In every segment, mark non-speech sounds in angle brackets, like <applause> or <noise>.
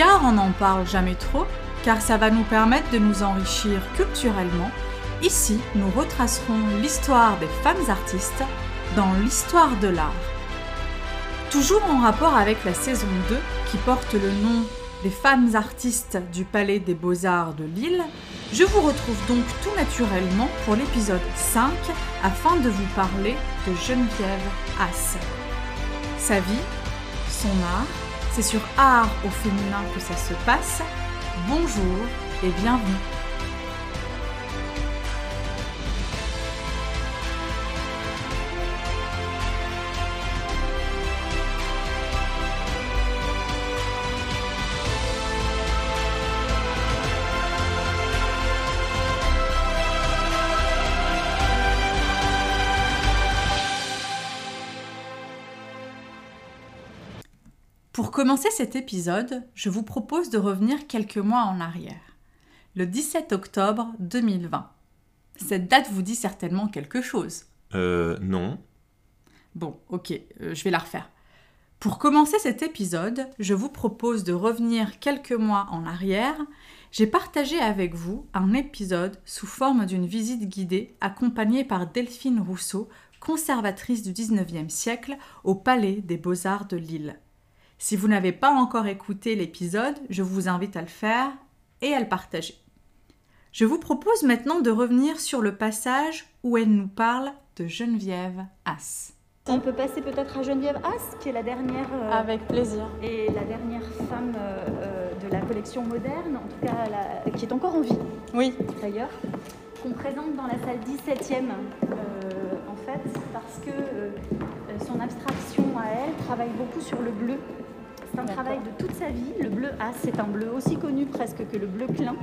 car on n'en parle jamais trop, car ça va nous permettre de nous enrichir culturellement. Ici, nous retracerons l'histoire des femmes artistes dans l'histoire de l'art. Toujours en rapport avec la saison 2 qui porte le nom des femmes artistes du Palais des Beaux-Arts de Lille, je vous retrouve donc tout naturellement pour l'épisode 5 afin de vous parler de Geneviève Haas. Sa vie, son art, c'est sur art au féminin que ça se passe. Bonjour et bienvenue. Pour commencer cet épisode, je vous propose de revenir quelques mois en arrière. Le 17 octobre 2020. Cette date vous dit certainement quelque chose. Euh, non. Bon, ok, euh, je vais la refaire. Pour commencer cet épisode, je vous propose de revenir quelques mois en arrière. J'ai partagé avec vous un épisode sous forme d'une visite guidée accompagnée par Delphine Rousseau, conservatrice du 19e siècle au Palais des Beaux-Arts de Lille. Si vous n'avez pas encore écouté l'épisode, je vous invite à le faire et à le partager. Je vous propose maintenant de revenir sur le passage où elle nous parle de Geneviève As. On peut passer peut-être à Geneviève As, qui est la dernière euh, Avec plaisir. et la dernière femme euh, euh, de la collection moderne, en tout cas la- qui est encore en vie Oui, d'ailleurs, qu'on présente dans la salle 17e euh, en fait, parce que son abstraction à elle travaille beaucoup sur le bleu. Un travail de toute sa vie. Le bleu As, c'est un bleu aussi connu presque que le bleu clin.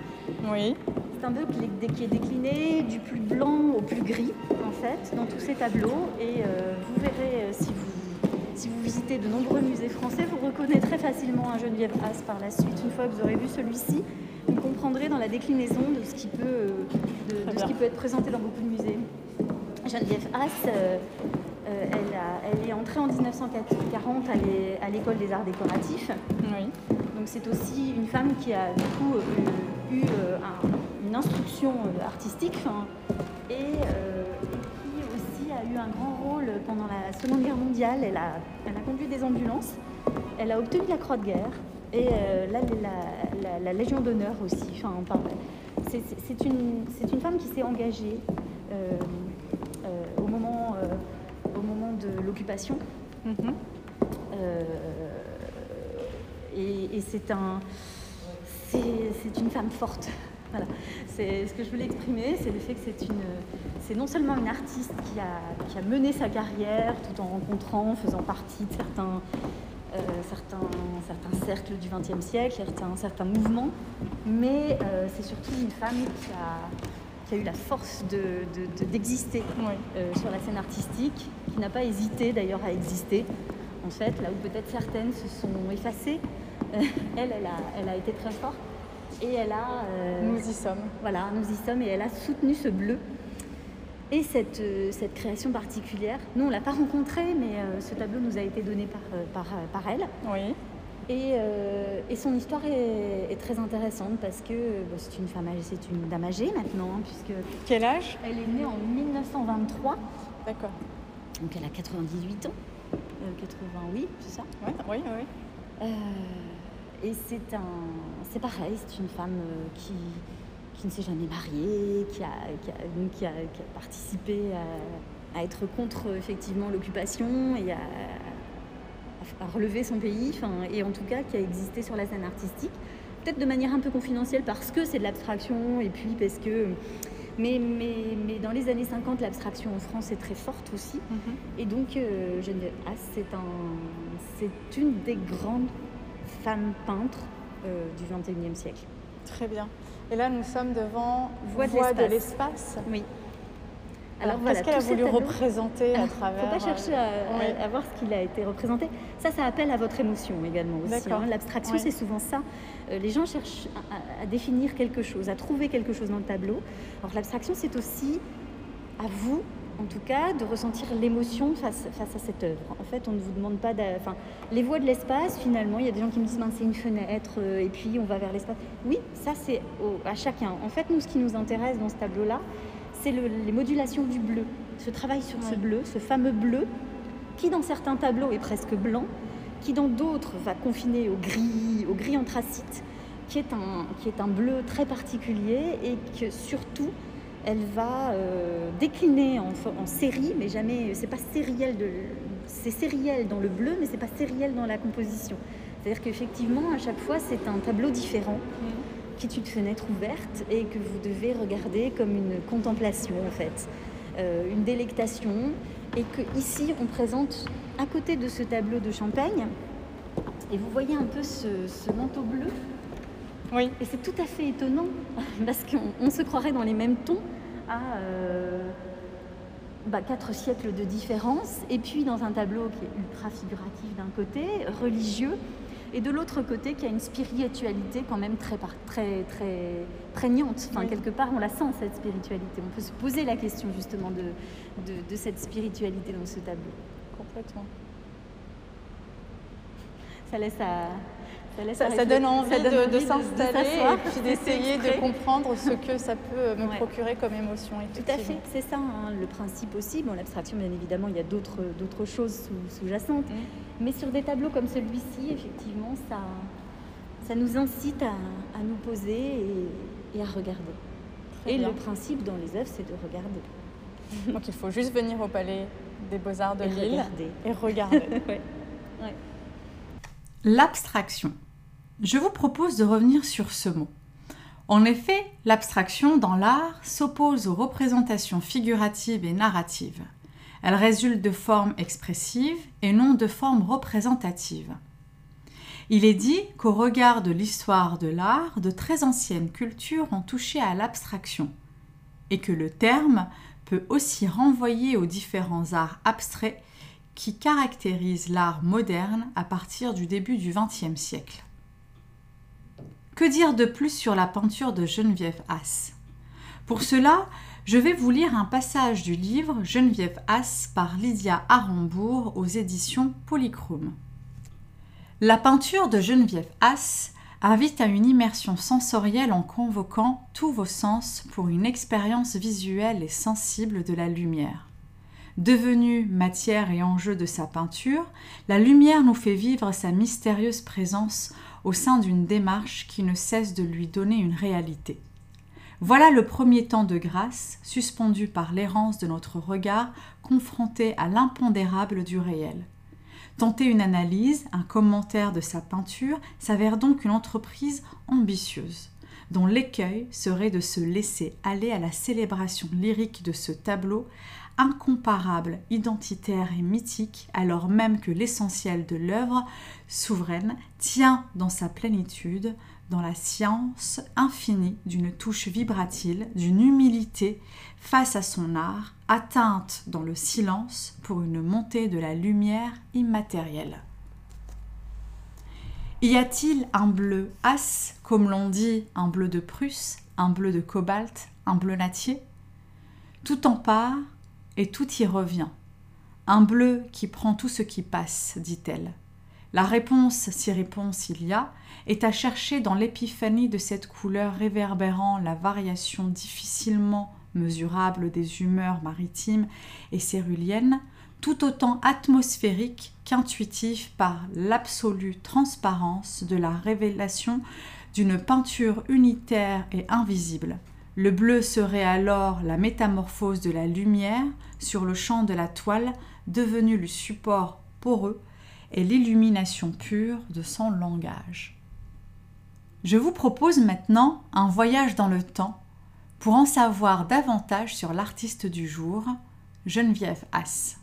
oui, C'est un bleu qui est- décliné du plus blanc au plus gris, en fait, dans tous ces tableaux. Et euh, vous verrez, euh, si, vous, si vous visitez de nombreux musées français, vous reconnaîtrez facilement un Geneviève As par la suite. Une fois que vous aurez vu celui-ci, vous comprendrez dans la déclinaison de ce qui peut, euh, de- ce qui peut être présenté dans beaucoup de musées. Geneviève As, euh, euh, elle, a- elle est entrée en 1940 à l'é- à l'école des arts décoratifs. oui. Donc c'est aussi une femme qui a du coup euh, eu euh, un- une instruction artistique hein, et, et qui aussi a eu un grand rôle pendant la Seconde Guerre mondiale. Elle a, elle a conduit des ambulances, elle a obtenu la Croix de guerre et la, la- la Légion d'honneur aussi. Enfin, c'est- une, femme qui s'est engagée au, moment, au moment de l'occupation. Mhm. Euh, et et c'est un, c'est une femme forte. <laughs> Voilà. C'est ce que je voulais exprimer, c'est le fait que c'est une, c'est non seulement une artiste qui a, qui a mené sa carrière tout en rencontrant, faisant partie de certains, euh, certains, certains cercles du XXe siècle, certains, certains mouvements, mais euh, c'est surtout une femme qui a, qui a eu la force de- de- de- d'exister Oui. euh, sur la scène artistique, qui n'a pas hésité d'ailleurs à exister. En fait, là où peut-être certaines se sont effacées, euh, elle, elle a, elle a été très forte. Et elle a, euh, Nous y sommes. voilà, nous y sommes, et elle a soutenu ce bleu. Et cette, euh, cette création particulière, nous on l'a pas rencontrée, mais euh, ce tableau nous a été donné par, par, par elle. Oui. Et, et son histoire est, est très intéressante parce que bah, c'est une femme âgée, c'est une dame âgée maintenant, hein, puisque Quel âge? elle est née en 1923. D'accord. Donc elle a 98 ans. Euh, 88, c'est ça Oui, oui, oui. Euh, Et c'est un, c'est pareil, c'est une femme euh, qui, qui ne s'est jamais mariée, qui a, qui a, donc qui a- qui a participé à, à être contre effectivement l'occupation et à, à relever son pays, et en tout cas qui a existé sur la scène artistique, peut-être de manière un peu confidentielle parce que c'est de l'abstraction et puis parce que. Mais, mais, mais dans les années 50, l'abstraction en France est très forte aussi. Mhm. Et donc, euh, Geneviève Haas, c'est un, c'est une des grandes femmes peintres euh, du XXIe siècle. Très bien. Et là, nous sommes devant Voie de de l'espace. l'espace. Oui. Alors, voilà, qu'est-ce qu'elle a voulu représenter à <laughs> travers faut pas chercher à, euh, oui. à- à voir ce qu'il a été représenté. Ça, ça appelle à votre émotion également aussi. Hein. L'abstraction, Oui. c'est souvent ça. Euh, les gens cherchent à, définir quelque chose, à trouver quelque chose dans le tableau. Alors l'abstraction, c'est aussi à vous en tout cas, de ressentir l'émotion face, face à cette œuvre. En fait, on ne vous demande pas... Enfin, les voies de l'espace, finalement, il y a des gens qui me disent, c'est une fenêtre, euh, et puis on va vers l'espace. Oui, ça, c'est à chacun. En fait, nous, ce qui nous intéresse dans ce tableau-là, c'est les modulations du bleu. Ce travail sur ce bleu, ce fameux bleu, qui dans certains tableaux est presque blanc, qui dans d'autres va confiner au gris, au gris anthracite, qui est un, qui est un bleu très particulier et que surtout elle va euh, décliner en, série, mais jamais, c'est pas sériel de, c'est sériel dans le bleu, mais c'est pas sériel dans la composition. C'est-à-dire qu'effectivement, à chaque fois, c'est un tableau différent. Qui est une fenêtre ouverte et que vous devez regarder comme une contemplation en fait, euh, une délectation, et que ici on présente à côté de ce tableau de Champagne, et vous voyez un peu ce, manteau bleu. Oui. Et c'est tout à fait étonnant <laughs> parce qu'on se croirait dans les mêmes tons, à euh, bah, quatre siècles de différence, et puis dans un tableau qui est ultra figuratif d'un côté, religieux, et de l'autre côté qui a une spiritualité quand même très, très, très prégnante. Enfin, quelque part, on la sent, cette spiritualité. On peut se poser la question justement de, de cette spiritualité dans ce tableau. Complètement. Ça laisse à, ça, donne envie de, s'installer et puis d'essayer de, comprendre ce que ça peut me procurer comme émotion. Tout à fait, c'est ça hein, le principe aussi. Bon, l'abstraction, bien évidemment, il y a d'autres, choses sous-jacentes. Mm. Mais sur des tableaux comme celui-ci, effectivement, ça, ça nous incite à, nous poser et, à regarder. et le principe dans les œuvres, c'est de regarder. <laughs> Donc il faut juste venir au Palais des Beaux-Arts de Lille et regarder. <laughs> L'abstraction. Je vous propose de revenir sur ce mot. En effet, l'abstraction dans l'art s'oppose aux représentations figuratives et narratives. Elle résulte de formes expressives et non de formes représentatives. Il est dit qu'au regard de l'histoire de l'art, de très anciennes cultures ont touché à l'abstraction, et que le terme peut aussi renvoyer aux différents arts abstraits qui caractérisent l'art moderne à partir du début du XXe siècle. Que dire de plus sur la peinture de Geneviève Haas? Pour cela, je vais vous lire un passage du livre Geneviève Haas par Lydia Arambourg aux éditions Polychrome. La peinture de Geneviève Haas invite à une immersion sensorielle en convoquant tous vos sens pour une expérience visuelle et sensible de la lumière. Devenue matière et enjeu de sa peinture, la lumière nous fait vivre sa mystérieuse présence au sein d'une démarche qui ne cesse de lui donner une réalité. Voilà le premier temps de grâce, suspendu par l'errance de notre regard, confronté à l'impondérable du réel. Tenter une analyse, un commentaire de sa peinture s'avère donc une entreprise ambitieuse, dont l'écueil serait de se laisser aller à la célébration lyrique de ce tableau incomparable, identitaire et mythique, alors même que l'essentiel de l'œuvre souveraine tient dans sa plénitude, dans la science infinie d'une touche vibratile, d'une humilité face à son art, atteinte dans le silence pour une montée de la lumière immatérielle. Y a-t-il un bleu as, comme l'on dit, un bleu de Prusse, un bleu de cobalt, un bleu natier Tout en part, et tout y revient. Un bleu qui prend tout ce qui passe, dit-elle. La réponse, si réponse il y a, est à chercher dans l'épiphanie de cette couleur réverbérant la variation difficilement mesurable des humeurs maritimes et céruliennes, tout autant atmosphérique qu'intuitif par l'absolue transparence de la révélation d'une peinture unitaire et invisible, le bleu serait alors la métamorphose de la lumière sur le champ de la toile, devenu le support poreux et l'illumination pure de son langage. Je vous propose maintenant un voyage dans le temps pour en savoir davantage sur l'artiste du jour, Geneviève Haas.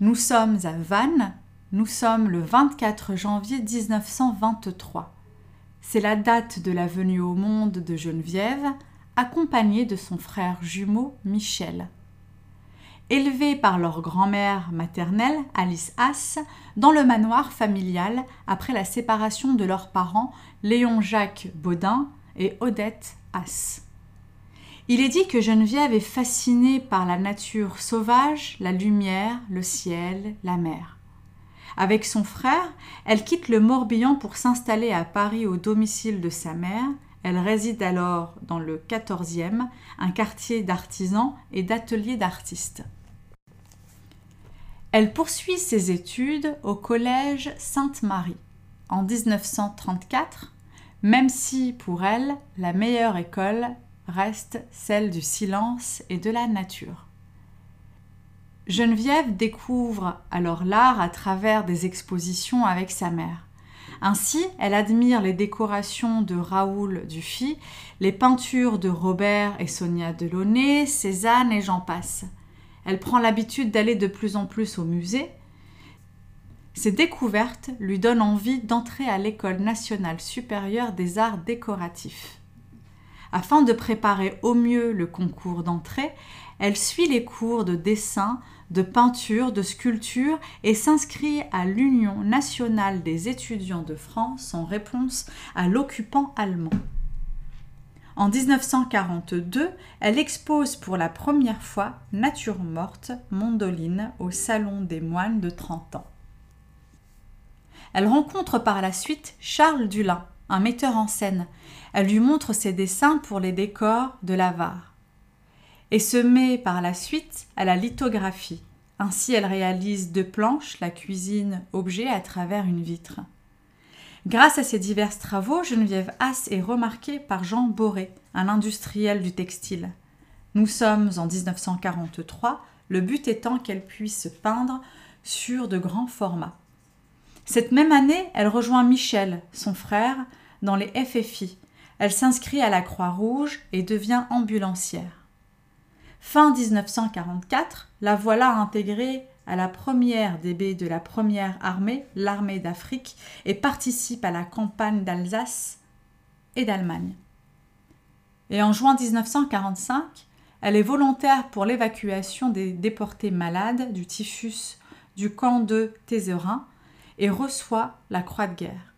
Nous sommes à Vannes, nous sommes le 24 janvier 1923. C'est la date de la venue au monde de Geneviève, accompagnée de son frère jumeau Michel. Élevés par leur grand-mère maternelle, Alice Haas, dans le manoir familial après la séparation de leurs parents Léon-Jacques Baudin et Odette Haas. Il est dit que Geneviève est fascinée par la nature sauvage, la lumière, le ciel, la mer. Avec son frère, elle quitte le Morbihan pour s'installer à Paris au domicile de sa mère. Elle réside alors dans le 14e, un quartier d'artisans et d'ateliers d'artistes. Elle poursuit ses études au collège Sainte-Marie en 1934, même si pour elle, la meilleure école reste celle du silence et de la nature. Geneviève découvre alors l'art à travers des expositions avec sa mère. Ainsi, elle admire les décorations de Raoul Dufy, les peintures de Robert et Sonia Delaunay, Cézanne et j'en passe. Elle prend l'habitude d'aller de plus en plus au musée. Ces découvertes lui donnent envie d'entrer à l'École nationale supérieure des arts décoratifs. Afin de préparer au mieux le concours d'entrée, elle suit les cours de dessin, de peinture, de sculpture et s'inscrit à l'Union nationale des étudiants de France en réponse à l'occupant allemand. En 1942, elle expose pour la première fois Nature morte, Mondoline, au Salon des moines de 30 ans. Elle rencontre par la suite Charles Dulin, un metteur en scène. Elle lui montre ses dessins pour les décors de l'avare et se met par la suite à la lithographie. Ainsi, elle réalise de planches la cuisine objet à travers une vitre. Grâce à ces divers travaux, Geneviève Haas est remarquée par Jean Boré, un industriel du textile. Nous sommes en 1943, le but étant qu'elle puisse peindre sur de grands formats. Cette même année, elle rejoint Michel, son frère, dans les FFI. Elle s'inscrit à la Croix-Rouge et devient ambulancière. Fin 1944, la voilà intégrée à la première DB de la première armée, l'armée d'Afrique, et participe à la campagne d'Alsace et d'Allemagne. Et en juin 1945, elle est volontaire pour l'évacuation des déportés malades du typhus du camp de Tézerin et reçoit la croix de guerre.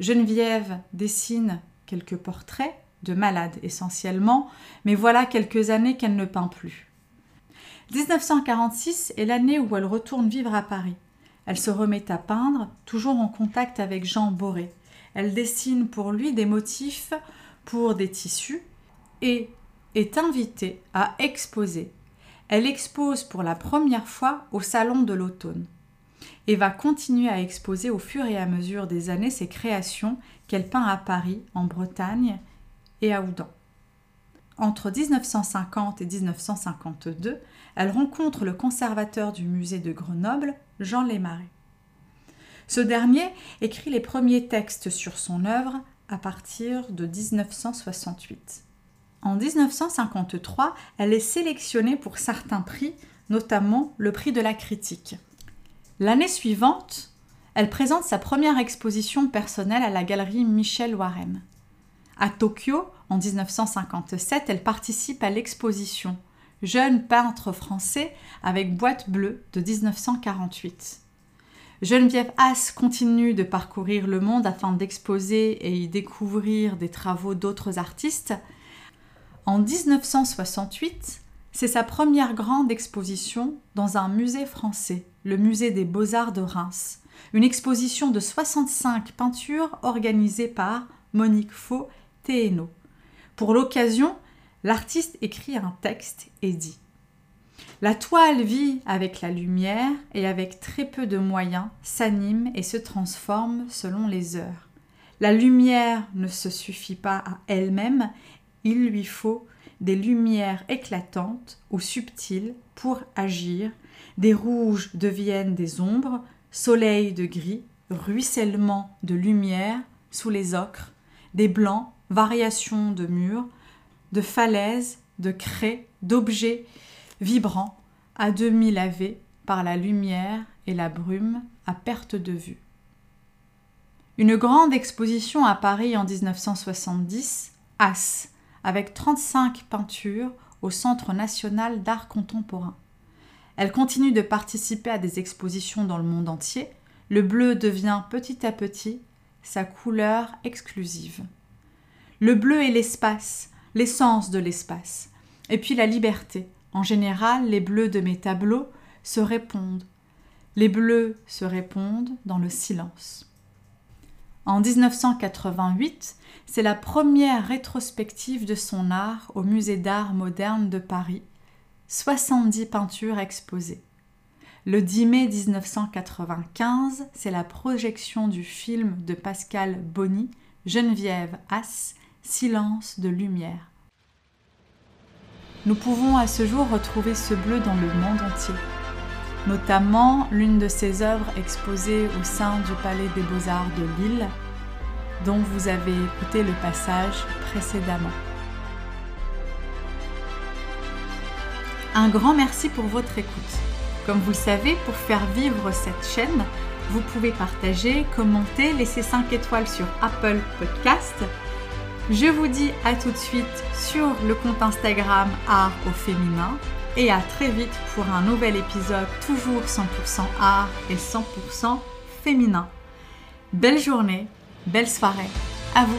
Geneviève dessine quelques portraits de malades essentiellement, mais voilà quelques années qu'elle ne peint plus. 1946 est l'année où elle retourne vivre à Paris. Elle se remet à peindre, toujours en contact avec Jean Boré. Elle dessine pour lui des motifs pour des tissus et est invitée à exposer. Elle expose pour la première fois au Salon de l'automne et va continuer à exposer au fur et à mesure des années ses créations qu'elle peint à Paris, en Bretagne et à Oudan. Entre 1950 et 1952, elle rencontre le conservateur du musée de Grenoble, Jean Lesmarais. Ce dernier écrit les premiers textes sur son œuvre à partir de 1968. En 1953, elle est sélectionnée pour certains prix, notamment le prix de la critique. L'année suivante, elle présente sa première exposition personnelle à la galerie Michel Warren. À Tokyo, en 1957, elle participe à l'exposition Jeune peintre français avec boîte bleue de 1948. Geneviève Haas continue de parcourir le monde afin d'exposer et y découvrir des travaux d'autres artistes. En 1968, c'est sa première grande exposition dans un musée français, le musée des beaux-arts de Reims. Une exposition de 65 peintures organisée par Monique Faux Théno. Pour l'occasion, l'artiste écrit un texte et dit La toile vit avec la lumière et avec très peu de moyens s'anime et se transforme selon les heures. La lumière ne se suffit pas à elle-même, il lui faut des lumières éclatantes ou subtiles pour agir, des rouges deviennent des ombres, soleil de gris, ruissellement de lumière sous les ocres, des blancs, variations de murs, de falaises, de craies, d'objets vibrants, à demi lavés par la lumière et la brume à perte de vue. Une grande exposition à Paris en 1970, As, avec 35 peintures au Centre national d'art contemporain. Elle continue de participer à des expositions dans le monde entier. Le bleu devient petit à petit sa couleur exclusive. Le bleu est l'espace, l'essence de l'espace. Et puis la liberté. En général, les bleus de mes tableaux se répondent. Les bleus se répondent dans le silence. En 1988, c'est la première rétrospective de son art au Musée d'art moderne de Paris. 70 peintures exposées. Le 10 mai 1995, c'est la projection du film de Pascal Bonny, Geneviève As, Silence de lumière. Nous pouvons à ce jour retrouver ce bleu dans le monde entier, notamment l'une de ses œuvres exposées au sein du Palais des Beaux-Arts de Lille, dont vous avez écouté le passage précédemment. Un grand merci pour votre écoute. Comme vous le savez, pour faire vivre cette chaîne, vous pouvez partager, commenter, laisser 5 étoiles sur Apple Podcast. Je vous dis à tout de suite sur le compte Instagram Art au féminin et à très vite pour un nouvel épisode toujours 100% art et 100% féminin. Belle journée, belle soirée, à vous